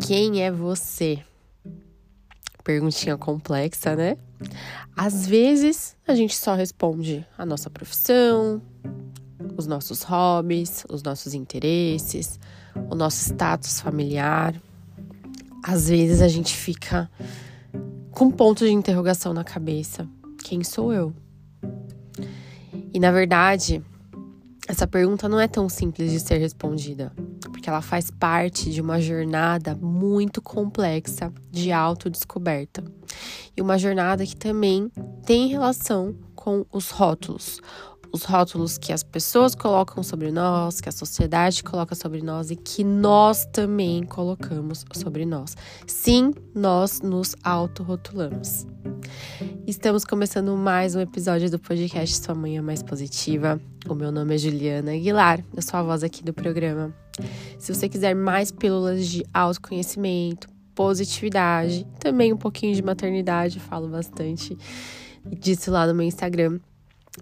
Quem é você? Perguntinha complexa, né? Às vezes a gente só responde a nossa profissão, os nossos hobbies, os nossos interesses, o nosso status familiar. Às vezes a gente fica com ponto de interrogação na cabeça: quem sou eu? E na verdade, essa pergunta não é tão simples de ser respondida, porque ela faz parte de uma jornada muito complexa de autodescoberta. E uma jornada que também tem relação com os rótulos, os rótulos que as pessoas colocam sobre nós, que a sociedade coloca sobre nós e que nós também colocamos sobre nós. Sim, nós nos autorrotulamos. Estamos começando mais um episódio do podcast Sua Manhã Mais Positiva. O meu nome é Juliana Aguilar, eu sou a voz aqui do programa. Se você quiser mais pílulas de autoconhecimento, positividade, também um pouquinho de maternidade, falo bastante disso lá no meu Instagram.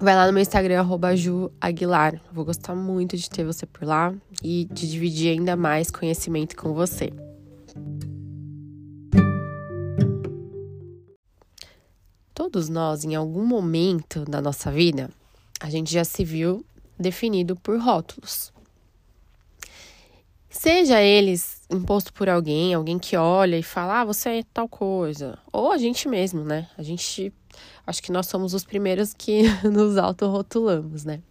Vai lá no meu Instagram, arroba Ju Aguilar. Vou gostar muito de ter você por lá e de dividir ainda mais conhecimento com você. Todos nós, em algum momento da nossa vida, a gente já se viu definido por rótulos. Seja eles imposto por alguém, alguém que olha e fala, ah, você é tal coisa. Ou a gente mesmo, né? A gente Acho que nós somos os primeiros que nos autorrotulamos, né?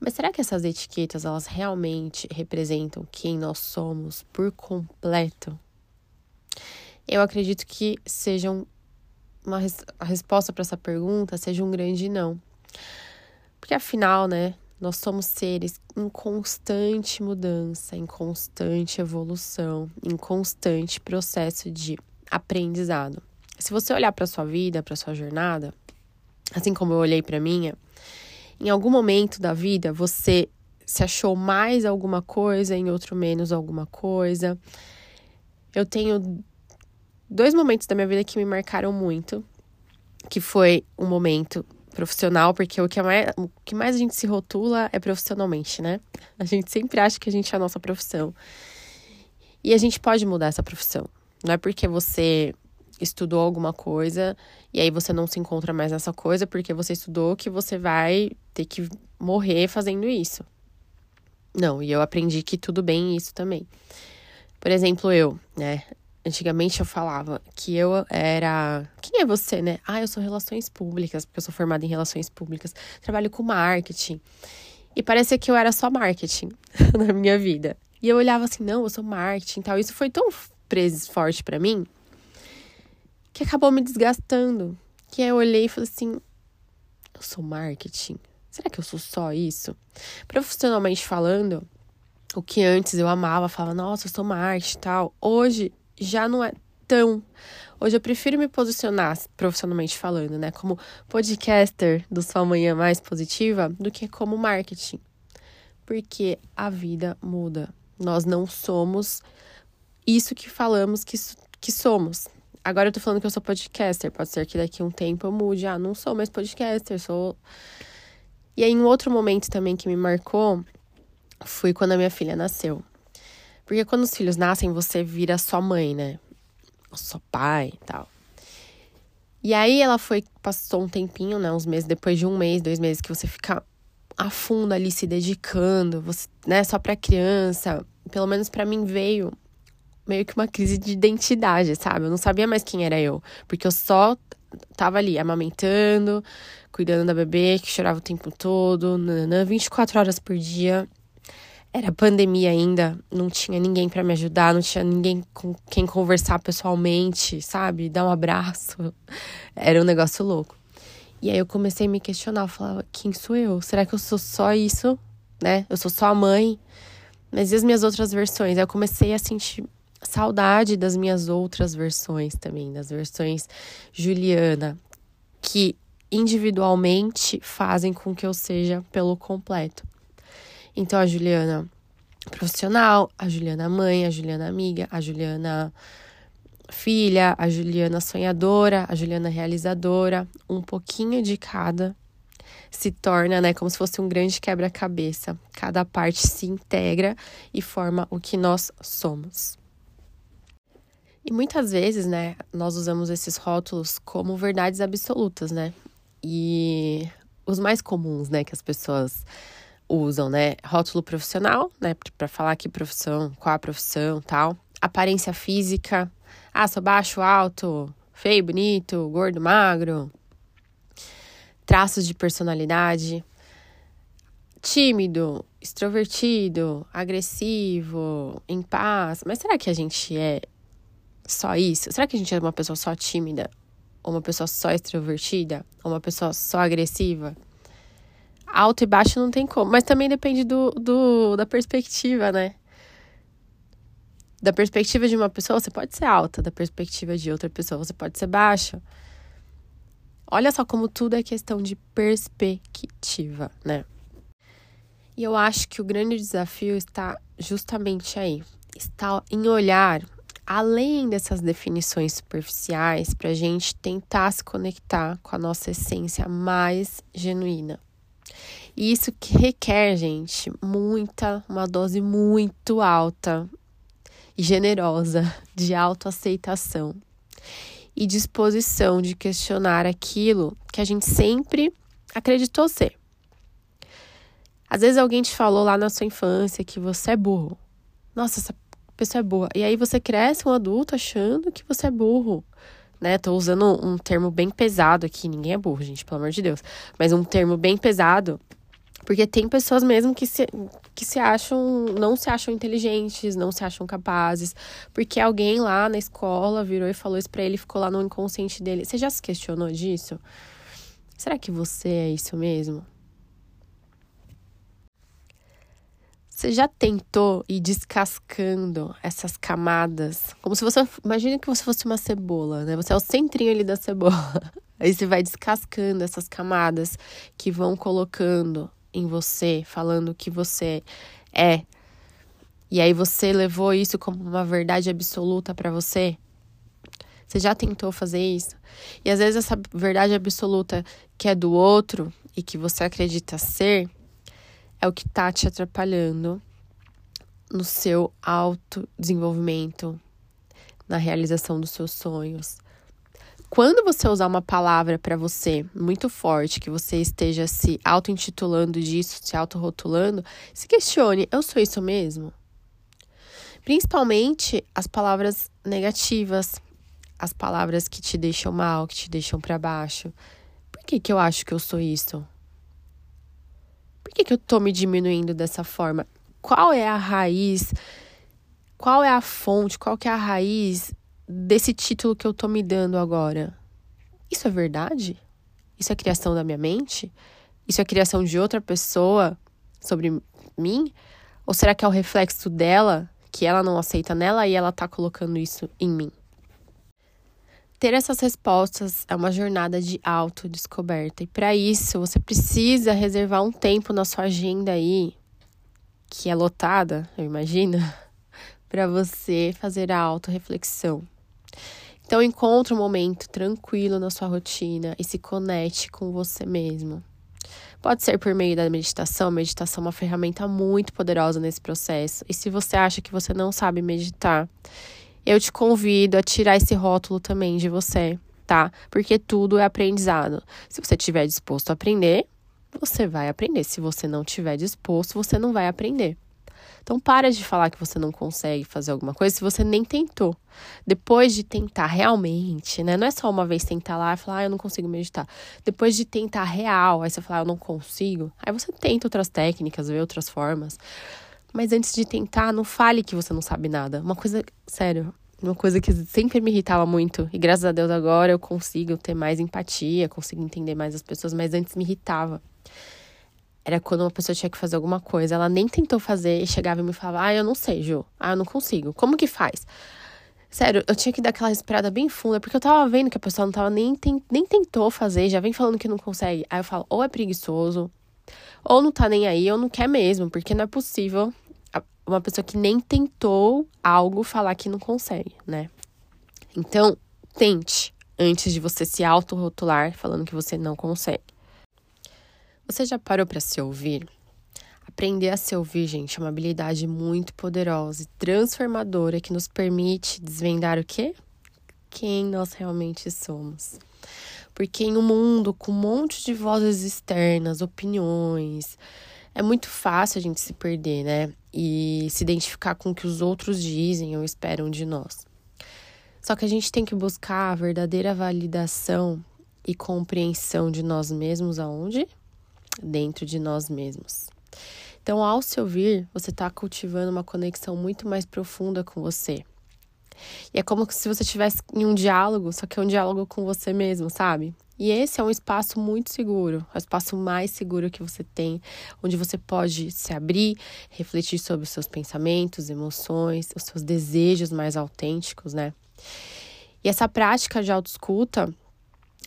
Mas será que essas etiquetas elas realmente representam quem nós somos por completo? Eu acredito que sejam uma a resposta para essa pergunta seja um grande não. Porque afinal, né, nós somos seres em constante mudança, em constante evolução, em constante processo de aprendizado. Se você olhar para sua vida, para sua jornada, assim como eu olhei para minha, em algum momento da vida você se achou mais alguma coisa, em outro menos alguma coisa. Eu tenho dois momentos da minha vida que me marcaram muito, que foi um momento profissional, porque o que, mais, o que mais a gente se rotula é profissionalmente, né? A gente sempre acha que a gente é a nossa profissão. E a gente pode mudar essa profissão. Não é porque você estudou alguma coisa e aí você não se encontra mais nessa coisa porque você estudou que você vai ter que morrer fazendo isso. Não, e eu aprendi que tudo bem isso também. Por exemplo, eu, né? Antigamente eu falava que eu era. Quem é você, né? Ah, eu sou relações públicas, porque eu sou formada em relações públicas, trabalho com marketing. E parecia que eu era só marketing na minha vida. E eu olhava assim, não, eu sou marketing e tal. Isso foi tão preso forte para mim que acabou me desgastando. Que aí eu olhei e falei assim: eu sou marketing? Será que eu sou só isso? Profissionalmente falando, o que antes eu amava, falava, nossa, eu sou marketing e tal. Hoje já não é tão. Hoje eu prefiro me posicionar profissionalmente falando, né, como podcaster do Sua Manhã Mais Positiva do que como marketing. Porque a vida muda. Nós não somos isso que falamos que, que somos. Agora eu tô falando que eu sou podcaster. Pode ser que daqui a um tempo eu mude. Ah, não sou mais podcaster, sou. E aí, um outro momento também que me marcou foi quando a minha filha nasceu. Porque quando os filhos nascem, você vira sua mãe, né? Ou sua pai e tal. E aí ela foi, passou um tempinho, né? Uns meses, depois de um mês, dois meses, que você fica a fundo ali se dedicando, você, né? Só pra criança. Pelo menos para mim veio meio que uma crise de identidade, sabe? Eu não sabia mais quem era eu, porque eu só tava ali amamentando, cuidando da bebê que chorava o tempo todo, nanã, 24 horas por dia. Era pandemia ainda, não tinha ninguém para me ajudar, não tinha ninguém com quem conversar pessoalmente, sabe? Dar um abraço. Era um negócio louco. E aí eu comecei a me questionar, eu falava, quem sou eu? Será que eu sou só isso, né? Eu sou só a mãe? Mas e as minhas outras versões? Aí eu comecei a sentir saudade das minhas outras versões também, das versões Juliana, que individualmente fazem com que eu seja pelo completo. Então, a Juliana profissional, a Juliana mãe, a Juliana amiga, a Juliana filha, a Juliana sonhadora, a Juliana realizadora, um pouquinho de cada se torna, né, como se fosse um grande quebra-cabeça. Cada parte se integra e forma o que nós somos. E muitas vezes, né, nós usamos esses rótulos como verdades absolutas, né? E os mais comuns, né, que as pessoas usam, né? Rótulo profissional, né, para falar que profissão, qual a profissão, tal. Aparência física. Ah, sou baixo, alto, feio, bonito, gordo, magro. Traços de personalidade. Tímido, extrovertido, agressivo, em paz. Mas será que a gente é só isso? Será que a gente é uma pessoa só tímida? Ou uma pessoa só extrovertida? Ou uma pessoa só agressiva? Alto e baixo não tem como. Mas também depende do, do, da perspectiva, né? Da perspectiva de uma pessoa, você pode ser alta. Da perspectiva de outra pessoa, você pode ser baixa. Olha só como tudo é questão de perspectiva, né? E eu acho que o grande desafio está justamente aí. Está em olhar além dessas definições superficiais, para a gente tentar se conectar com a nossa essência mais genuína. E isso que requer, gente, muita, uma dose muito alta e generosa de autoaceitação e disposição de questionar aquilo que a gente sempre acreditou ser. Às vezes alguém te falou lá na sua infância que você é burro. Nossa, essa pessoa é boa. E aí você cresce um adulto achando que você é burro. Né? Tô usando um termo bem pesado aqui. Ninguém é burro, gente, pelo amor de Deus. Mas um termo bem pesado. Porque tem pessoas mesmo que se, que se acham, não se acham inteligentes, não se acham capazes. Porque alguém lá na escola virou e falou isso pra ele ficou lá no inconsciente dele. Você já se questionou disso? Será que você é isso mesmo? Você já tentou ir descascando essas camadas? Como se você. Imagine que você fosse uma cebola, né? Você é o centrinho ali da cebola. Aí você vai descascando essas camadas que vão colocando em você, falando que você é. E aí você levou isso como uma verdade absoluta para você? Você já tentou fazer isso? E às vezes essa verdade absoluta que é do outro e que você acredita ser é o que tá te atrapalhando no seu autodesenvolvimento, na realização dos seus sonhos. Quando você usar uma palavra para você muito forte, que você esteja se auto-intitulando disso, se auto-rotulando, se questione: eu sou isso mesmo? Principalmente as palavras negativas, as palavras que te deixam mal, que te deixam para baixo. Por que, que eu acho que eu sou isso? Por que, que eu tô me diminuindo dessa forma? Qual é a raiz? Qual é a fonte? Qual que é a raiz desse título que eu tô me dando agora? Isso é verdade? Isso é criação da minha mente? Isso é criação de outra pessoa sobre mim? Ou será que é o reflexo dela, que ela não aceita nela e ela tá colocando isso em mim? Ter essas respostas é uma jornada de autodescoberta. E para isso, você precisa reservar um tempo na sua agenda aí, que é lotada, eu imagino, para você fazer a autorreflexão. Então, encontre um momento tranquilo na sua rotina e se conecte com você mesmo. Pode ser por meio da meditação. Meditação é uma ferramenta muito poderosa nesse processo. E se você acha que você não sabe meditar, eu te convido a tirar esse rótulo também de você, tá? Porque tudo é aprendizado. Se você estiver disposto a aprender, você vai aprender. Se você não estiver disposto, você não vai aprender. Então, para de falar que você não consegue fazer alguma coisa se você nem tentou. Depois de tentar realmente, né? Não é só uma vez tentar lá e falar, ah, eu não consigo meditar. Depois de tentar real, aí você fala, ah, eu não consigo. Aí você tenta outras técnicas, vê outras formas. Mas antes de tentar, não fale que você não sabe nada. Uma coisa, sério, uma coisa que sempre me irritava muito. E graças a Deus agora eu consigo ter mais empatia, consigo entender mais as pessoas, mas antes me irritava. Era quando uma pessoa tinha que fazer alguma coisa, ela nem tentou fazer e chegava e me falava: Ah, eu não sei, Ju. Ah, eu não consigo. Como que faz? Sério, eu tinha que dar aquela respirada bem funda, porque eu tava vendo que a pessoa não tava nem, nem tentou fazer, já vem falando que não consegue. Aí eu falo, ou é preguiçoso, ou não tá nem aí, ou não quer mesmo, porque não é possível uma pessoa que nem tentou algo falar que não consegue, né? Então, tente antes de você se autorrotular falando que você não consegue. Você já parou para se ouvir? Aprender a se ouvir, gente, é uma habilidade muito poderosa e transformadora que nos permite desvendar o quê? Quem nós realmente somos. Porque em um mundo com um monte de vozes externas, opiniões, é muito fácil a gente se perder, né? E se identificar com o que os outros dizem ou esperam de nós. Só que a gente tem que buscar a verdadeira validação e compreensão de nós mesmos aonde? Dentro de nós mesmos. Então, ao se ouvir, você está cultivando uma conexão muito mais profunda com você. E é como se você estivesse em um diálogo, só que é um diálogo com você mesmo, sabe? E esse é um espaço muito seguro, é o espaço mais seguro que você tem, onde você pode se abrir, refletir sobre os seus pensamentos, emoções, os seus desejos mais autênticos, né? E essa prática de autoescuta,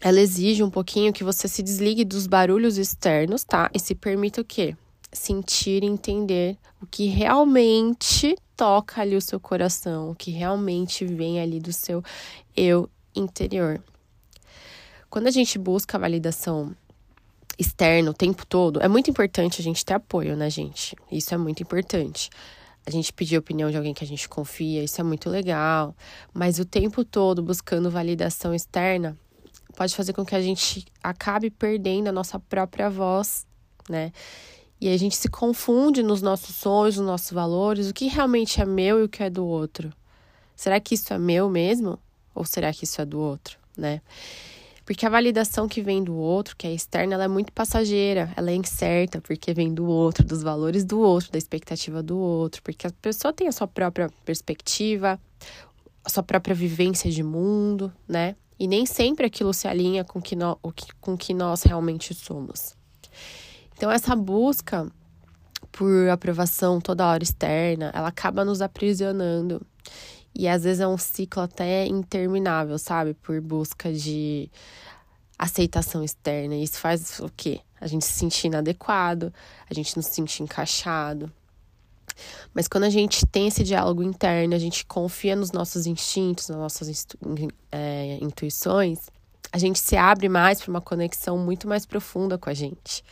ela exige um pouquinho que você se desligue dos barulhos externos, tá? E se permita o quê? sentir e entender o que realmente toca ali o seu coração, o que realmente vem ali do seu eu interior. Quando a gente busca a validação externa o tempo todo, é muito importante a gente ter apoio, né, gente? Isso é muito importante. A gente pedir a opinião de alguém que a gente confia, isso é muito legal. Mas o tempo todo buscando validação externa pode fazer com que a gente acabe perdendo a nossa própria voz, né? E a gente se confunde nos nossos sonhos, nos nossos valores, o que realmente é meu e o que é do outro. Será que isso é meu mesmo? Ou será que isso é do outro, né? Porque a validação que vem do outro, que é externa, ela é muito passageira, ela é incerta, porque vem do outro, dos valores do outro, da expectativa do outro, porque a pessoa tem a sua própria perspectiva, a sua própria vivência de mundo, né? E nem sempre aquilo se alinha com que com que nós realmente somos. Então, essa busca por aprovação toda hora externa, ela acaba nos aprisionando. E às vezes é um ciclo até interminável, sabe? Por busca de aceitação externa. E isso faz o quê? A gente se sentir inadequado, a gente não se sentir encaixado. Mas quando a gente tem esse diálogo interno, a gente confia nos nossos instintos, nas nossas é, intuições, a gente se abre mais para uma conexão muito mais profunda com a gente.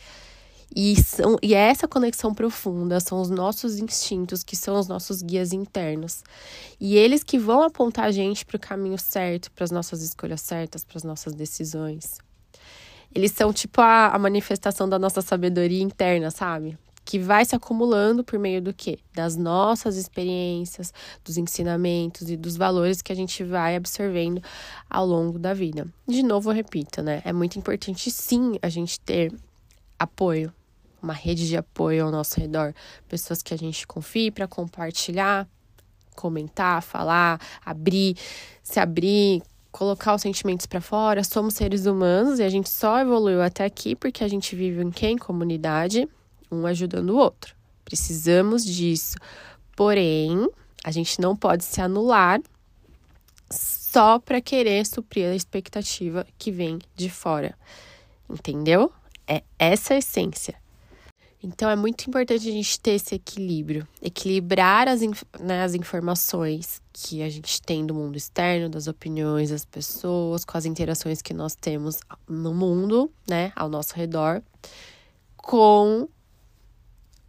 E, são, e é essa conexão profunda são os nossos instintos, que são os nossos guias internos. E eles que vão apontar a gente para o caminho certo, para as nossas escolhas certas, para as nossas decisões. Eles são tipo a, a manifestação da nossa sabedoria interna, sabe? que vai se acumulando por meio do quê? Das nossas experiências, dos ensinamentos e dos valores que a gente vai absorvendo ao longo da vida. De novo, eu repito, né? É muito importante sim a gente ter apoio, uma rede de apoio ao nosso redor, pessoas que a gente confie para compartilhar, comentar, falar, abrir, se abrir, colocar os sentimentos para fora. Somos seres humanos e a gente só evoluiu até aqui porque a gente vive em quem? Comunidade, um ajudando o outro. Precisamos disso. Porém, a gente não pode se anular só para querer suprir a expectativa que vem de fora. Entendeu? É essa a essência. Então é muito importante a gente ter esse equilíbrio, equilibrar as, né, as informações que a gente tem do mundo externo, das opiniões das pessoas, com as interações que nós temos no mundo, né, ao nosso redor, com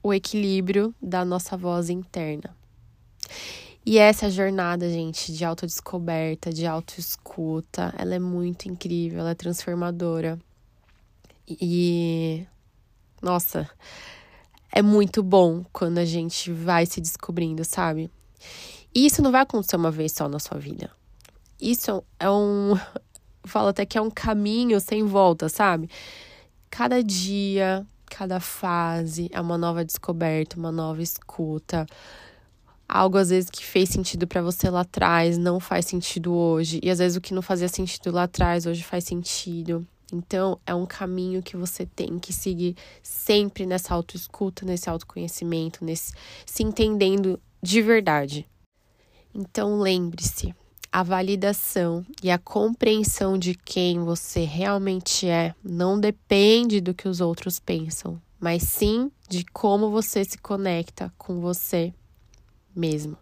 o equilíbrio da nossa voz interna. E essa jornada, gente, de autodescoberta, de autoescuta, ela é muito incrível, ela é transformadora. E nossa, é muito bom quando a gente vai se descobrindo, sabe? E isso não vai acontecer uma vez só na sua vida. Isso é um. Falo até que é um caminho sem volta, sabe? Cada dia, cada fase é uma nova descoberta, uma nova escuta. Algo às vezes que fez sentido para você lá atrás não faz sentido hoje. E às vezes o que não fazia sentido lá atrás hoje faz sentido. Então, é um caminho que você tem que seguir sempre nessa autoescuta, nesse autoconhecimento, nesse se entendendo de verdade. Então, lembre-se, a validação e a compreensão de quem você realmente é não depende do que os outros pensam, mas sim de como você se conecta com você mesmo.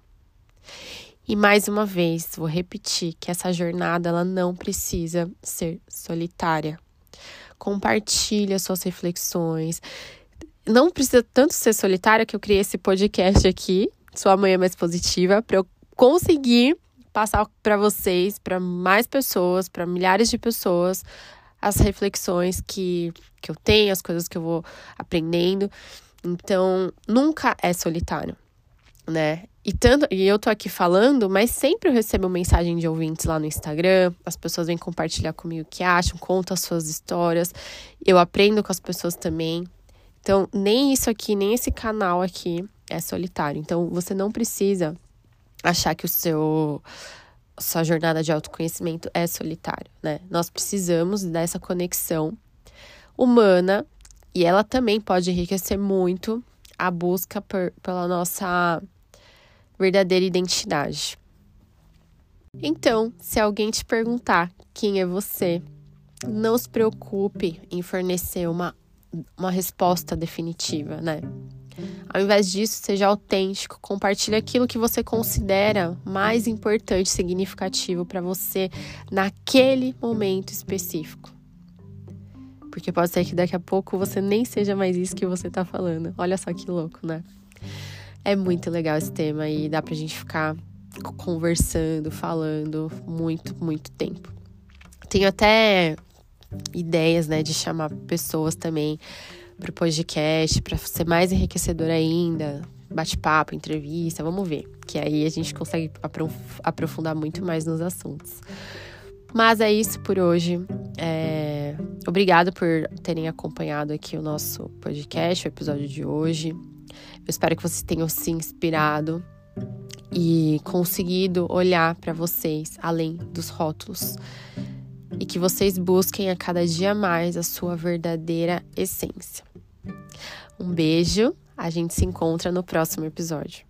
E mais uma vez, vou repetir que essa jornada ela não precisa ser solitária. Compartilhe as suas reflexões. não precisa tanto ser solitária que eu criei esse podcast aqui, Sua Manhã Mais Positiva, para eu conseguir passar para vocês, para mais pessoas, para milhares de pessoas, as reflexões que, que eu tenho, as coisas que eu vou aprendendo. Então, nunca é solitário, né? E, tanto, e eu tô aqui falando, mas sempre eu recebo mensagem de ouvintes lá no Instagram. As pessoas vêm compartilhar comigo o que acham, contam as suas histórias. Eu aprendo com as pessoas também. Então, nem isso aqui, nem esse canal aqui é solitário. Então, você não precisa achar que o seu sua jornada de autoconhecimento é solitária, né? Nós precisamos dessa conexão humana e ela também pode enriquecer muito a busca por, pela nossa verdadeira identidade. Então, se alguém te perguntar quem é você, não se preocupe em fornecer uma, uma resposta definitiva, né? Ao invés disso, seja autêntico, compartilhe aquilo que você considera mais importante, significativo para você naquele momento específico. Porque pode ser que daqui a pouco você nem seja mais isso que você tá falando. Olha só que louco, né? É muito legal esse tema e dá pra gente ficar conversando, falando muito, muito tempo. Tenho até ideias, né, de chamar pessoas também para o podcast, para ser mais enriquecedor ainda, bate-papo, entrevista, vamos ver. Que aí a gente consegue aprofundar muito mais nos assuntos. Mas é isso por hoje. É... Obrigado por terem acompanhado aqui o nosso podcast, o episódio de hoje. Eu espero que vocês tenham se inspirado e conseguido olhar para vocês além dos rótulos e que vocês busquem a cada dia mais a sua verdadeira essência. Um beijo, a gente se encontra no próximo episódio.